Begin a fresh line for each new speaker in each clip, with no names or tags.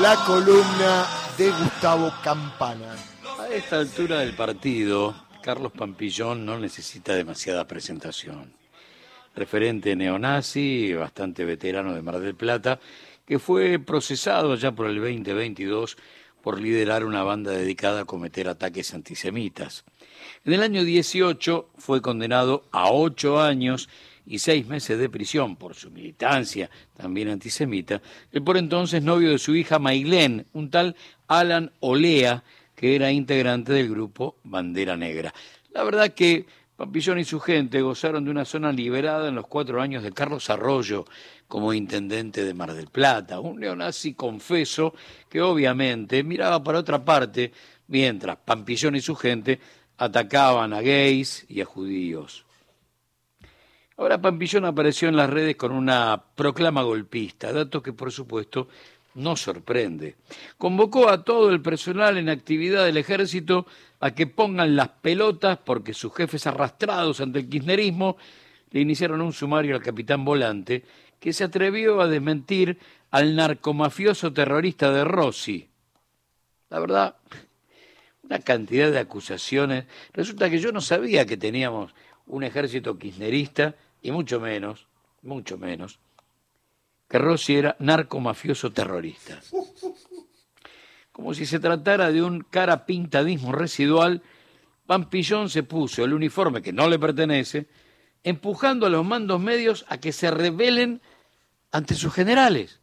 la columna de Gustavo Campana.
A esta altura del partido, Carlos Pampillón no necesita demasiada presentación. Referente neonazi, bastante veterano de Mar del Plata, que fue procesado ya por el 2022 por liderar una banda dedicada a cometer ataques antisemitas. En el año 18 fue condenado a ocho años y seis meses de prisión por su militancia, también antisemita, el por entonces novio de su hija Mailén, un tal Alan Olea, que era integrante del grupo Bandera Negra. La verdad que Pampillón y su gente gozaron de una zona liberada en los cuatro años de Carlos Arroyo como intendente de Mar del Plata, un neonazi confeso que obviamente miraba para otra parte mientras Pampillón y su gente atacaban a gays y a judíos. Ahora Pampillón apareció en las redes con una proclama golpista, dato que por supuesto no sorprende. Convocó a todo el personal en actividad del ejército a que pongan las pelotas porque sus jefes arrastrados ante el kirchnerismo le iniciaron un sumario al capitán Volante que se atrevió a desmentir al narcomafioso terrorista de Rossi. La verdad, una cantidad de acusaciones. Resulta que yo no sabía que teníamos un ejército kirchnerista y mucho menos, mucho menos, que Rossi era narcomafioso terrorista. Como si se tratara de un cara pintadismo residual, Pampillón se puso el uniforme que no le pertenece, empujando a los mandos medios a que se rebelen ante sus generales.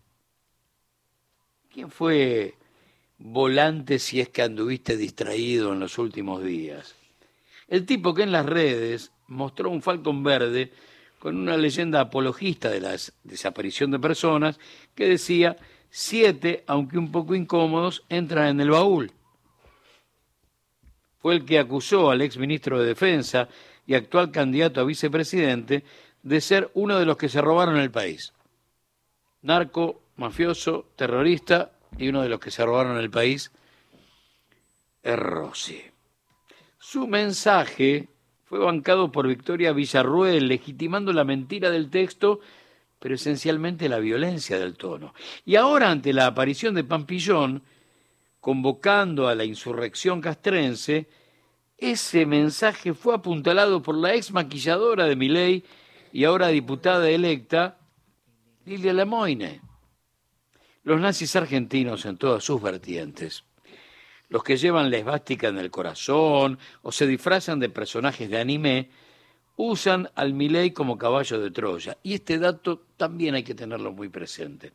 ¿Quién fue volante si es que anduviste distraído en los últimos días? El tipo que en las redes mostró un falcón verde con una leyenda apologista de la desaparición de personas que decía, siete, aunque un poco incómodos, entran en el baúl. Fue el que acusó al ex ministro de Defensa y actual candidato a vicepresidente de ser uno de los que se robaron el país. Narco, mafioso, terrorista y uno de los que se robaron el país es Rossi. Su mensaje fue bancado por Victoria Villarruel, legitimando la mentira del texto, pero esencialmente la violencia del tono. Y ahora, ante la aparición de Pampillón, convocando a la insurrección castrense, ese mensaje fue apuntalado por la ex maquilladora de Miley y ahora diputada electa, Lilia Lemoyne. Los nazis argentinos en todas sus vertientes los que llevan la esvástica en el corazón o se disfrazan de personajes de anime, usan al Milei como caballo de Troya. Y este dato también hay que tenerlo muy presente.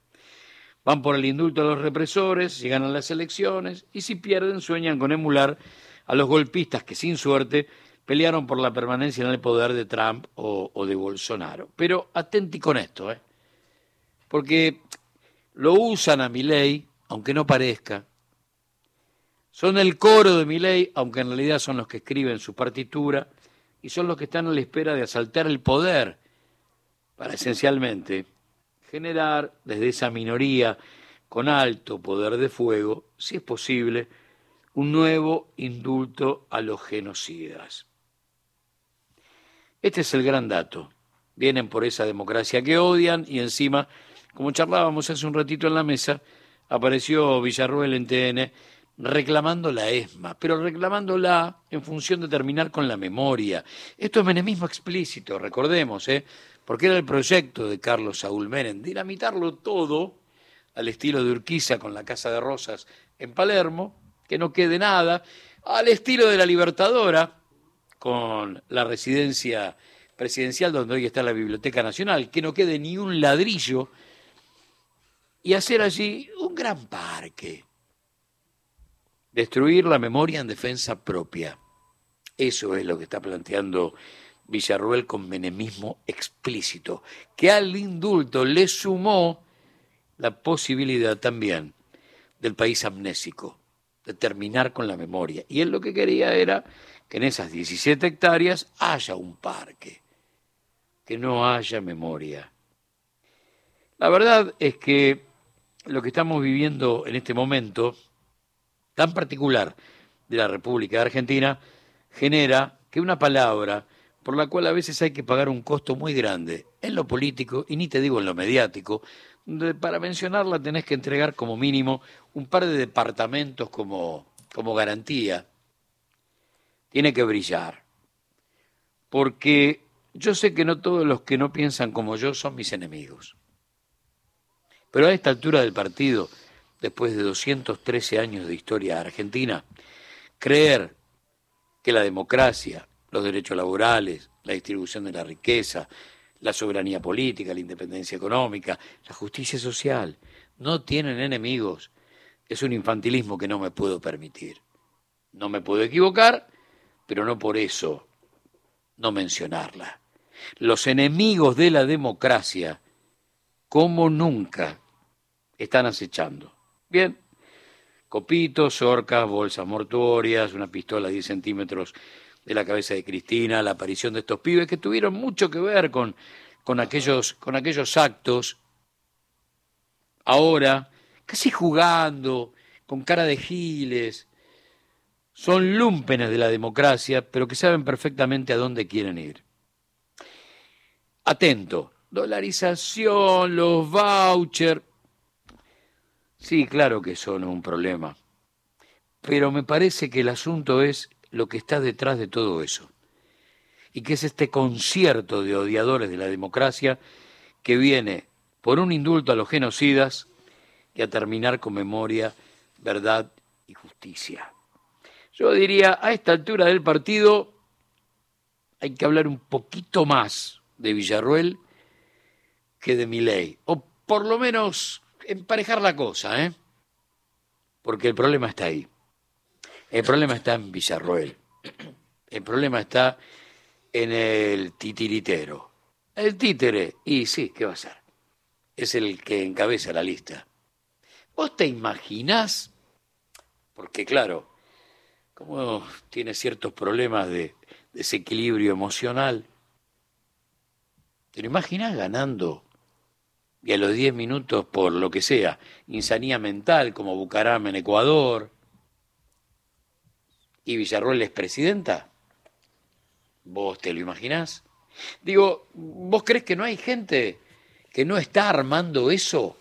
Van por el indulto a los represores, si ganan las elecciones, y si pierden sueñan con emular a los golpistas que sin suerte pelearon por la permanencia en el poder de Trump o, de Bolsonaro. Pero atenti con esto, ¿eh? porque lo usan a Milei, aunque no parezca, son el coro de mi ley, aunque en realidad son los que escriben su partitura y son los que están a la espera de asaltar el poder para esencialmente generar desde esa minoría con alto poder de fuego, si es posible, un nuevo indulto a los genocidas. Este es el gran dato. Vienen por esa democracia que odian y encima, como charlábamos hace un ratito en la mesa, apareció Villarruel en TN reclamando la ESMA, pero reclamándola en función de terminar con la memoria. Esto es menemismo explícito, recordemos, ¿eh? porque era el proyecto de Carlos Saúl Menem, dinamitarlo todo al estilo de Urquiza con la Casa de Rosas en Palermo, que no quede nada, al estilo de la Libertadora con la residencia presidencial donde hoy está la Biblioteca Nacional, que no quede ni un ladrillo, y hacer allí un gran parque Destruir la memoria en defensa propia. Eso es lo que está planteando Villarruel con menemismo explícito, que al indulto le sumó la posibilidad también del país amnésico, de terminar con la memoria. Y él lo que quería era que en esas 17 hectáreas haya un parque, que no haya memoria. La verdad es que lo que estamos viviendo en este momento tan particular de la República de Argentina genera que una palabra por la cual a veces hay que pagar un costo muy grande en lo político y ni te digo en lo mediático, donde para mencionarla tenés que entregar como mínimo un par de departamentos como, como garantía. Tiene que brillar. Porque yo sé que no todos los que no piensan como yo son mis enemigos. Pero a esta altura del partido, después de 213 años de historia argentina, creer que la democracia, los derechos laborales, la distribución de la riqueza, la soberanía política, la independencia económica, la justicia social, no tienen enemigos, es un infantilismo que no me puedo permitir. No me puedo equivocar, pero no por eso no mencionarla. Los enemigos de la democracia, como nunca, están acechando. Bien, copitos, orcas, bolsas mortuorias, una pistola de 10 centímetros de la cabeza de Cristina, la aparición de estos pibes que tuvieron mucho que ver con, con, aquellos, con aquellos actos, ahora, casi jugando, con cara de giles, son lúmpenes de la democracia, pero que saben perfectamente a dónde quieren ir. Atento, dolarización, los vouchers. Sí, claro que son un problema, pero me parece que el asunto es lo que está detrás de todo eso, y que es este concierto de odiadores de la democracia que viene por un indulto a los genocidas y a terminar con memoria, verdad y justicia. Yo diría, a esta altura del partido hay que hablar un poquito más de Villarruel que de Miley, o por lo menos emparejar la cosa, ¿eh? Porque el problema está ahí. El problema está en Villarroel. El problema está en el titiritero. El títere, y sí, ¿qué va a ser? Es el que encabeza la lista. ¿Vos te imaginás? Porque claro, como tiene ciertos problemas de desequilibrio emocional, ¿te lo imaginas ganando y a los 10 minutos por lo que sea, insanía mental como Bucaram en Ecuador, y Villarroel es presidenta? ¿Vos te lo imaginás? Digo, ¿vos crees que no hay gente que no está armando eso?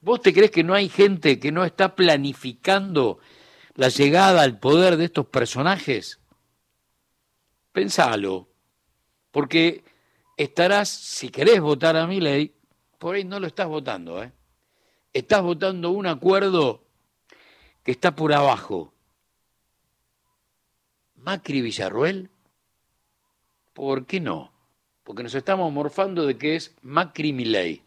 ¿Vos te crees que no hay gente que no está planificando la llegada al poder de estos personajes? Pensalo, porque estarás, si querés votar a mi ley, por ahí no lo estás votando, ¿eh? Estás votando un acuerdo que está por abajo. Macri Villarruel, ¿por qué no? Porque nos estamos morfando de que es Macri Milei.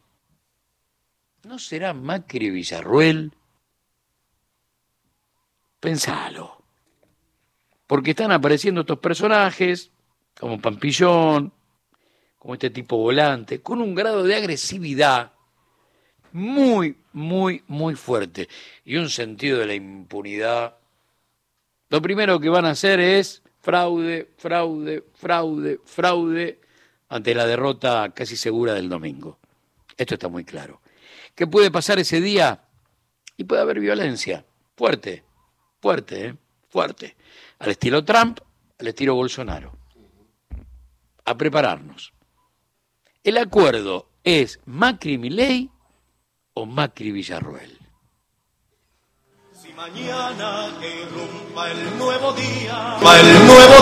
¿No será Macri Villarruel? Pensalo. Porque están apareciendo estos personajes, como Pampillón, como este tipo volante, con un grado de agresividad muy, muy, muy fuerte y un sentido de la impunidad. Lo primero que van a hacer es fraude, fraude, fraude, fraude ante la derrota casi segura del domingo. Esto está muy claro. ¿Qué puede pasar ese día? Y puede haber violencia, fuerte, fuerte, ¿eh? fuerte, al estilo Trump, al estilo Bolsonaro. A prepararnos. El acuerdo es Macri Milei o Macri Villarroel.
Si mañana nuevo día, el nuevo día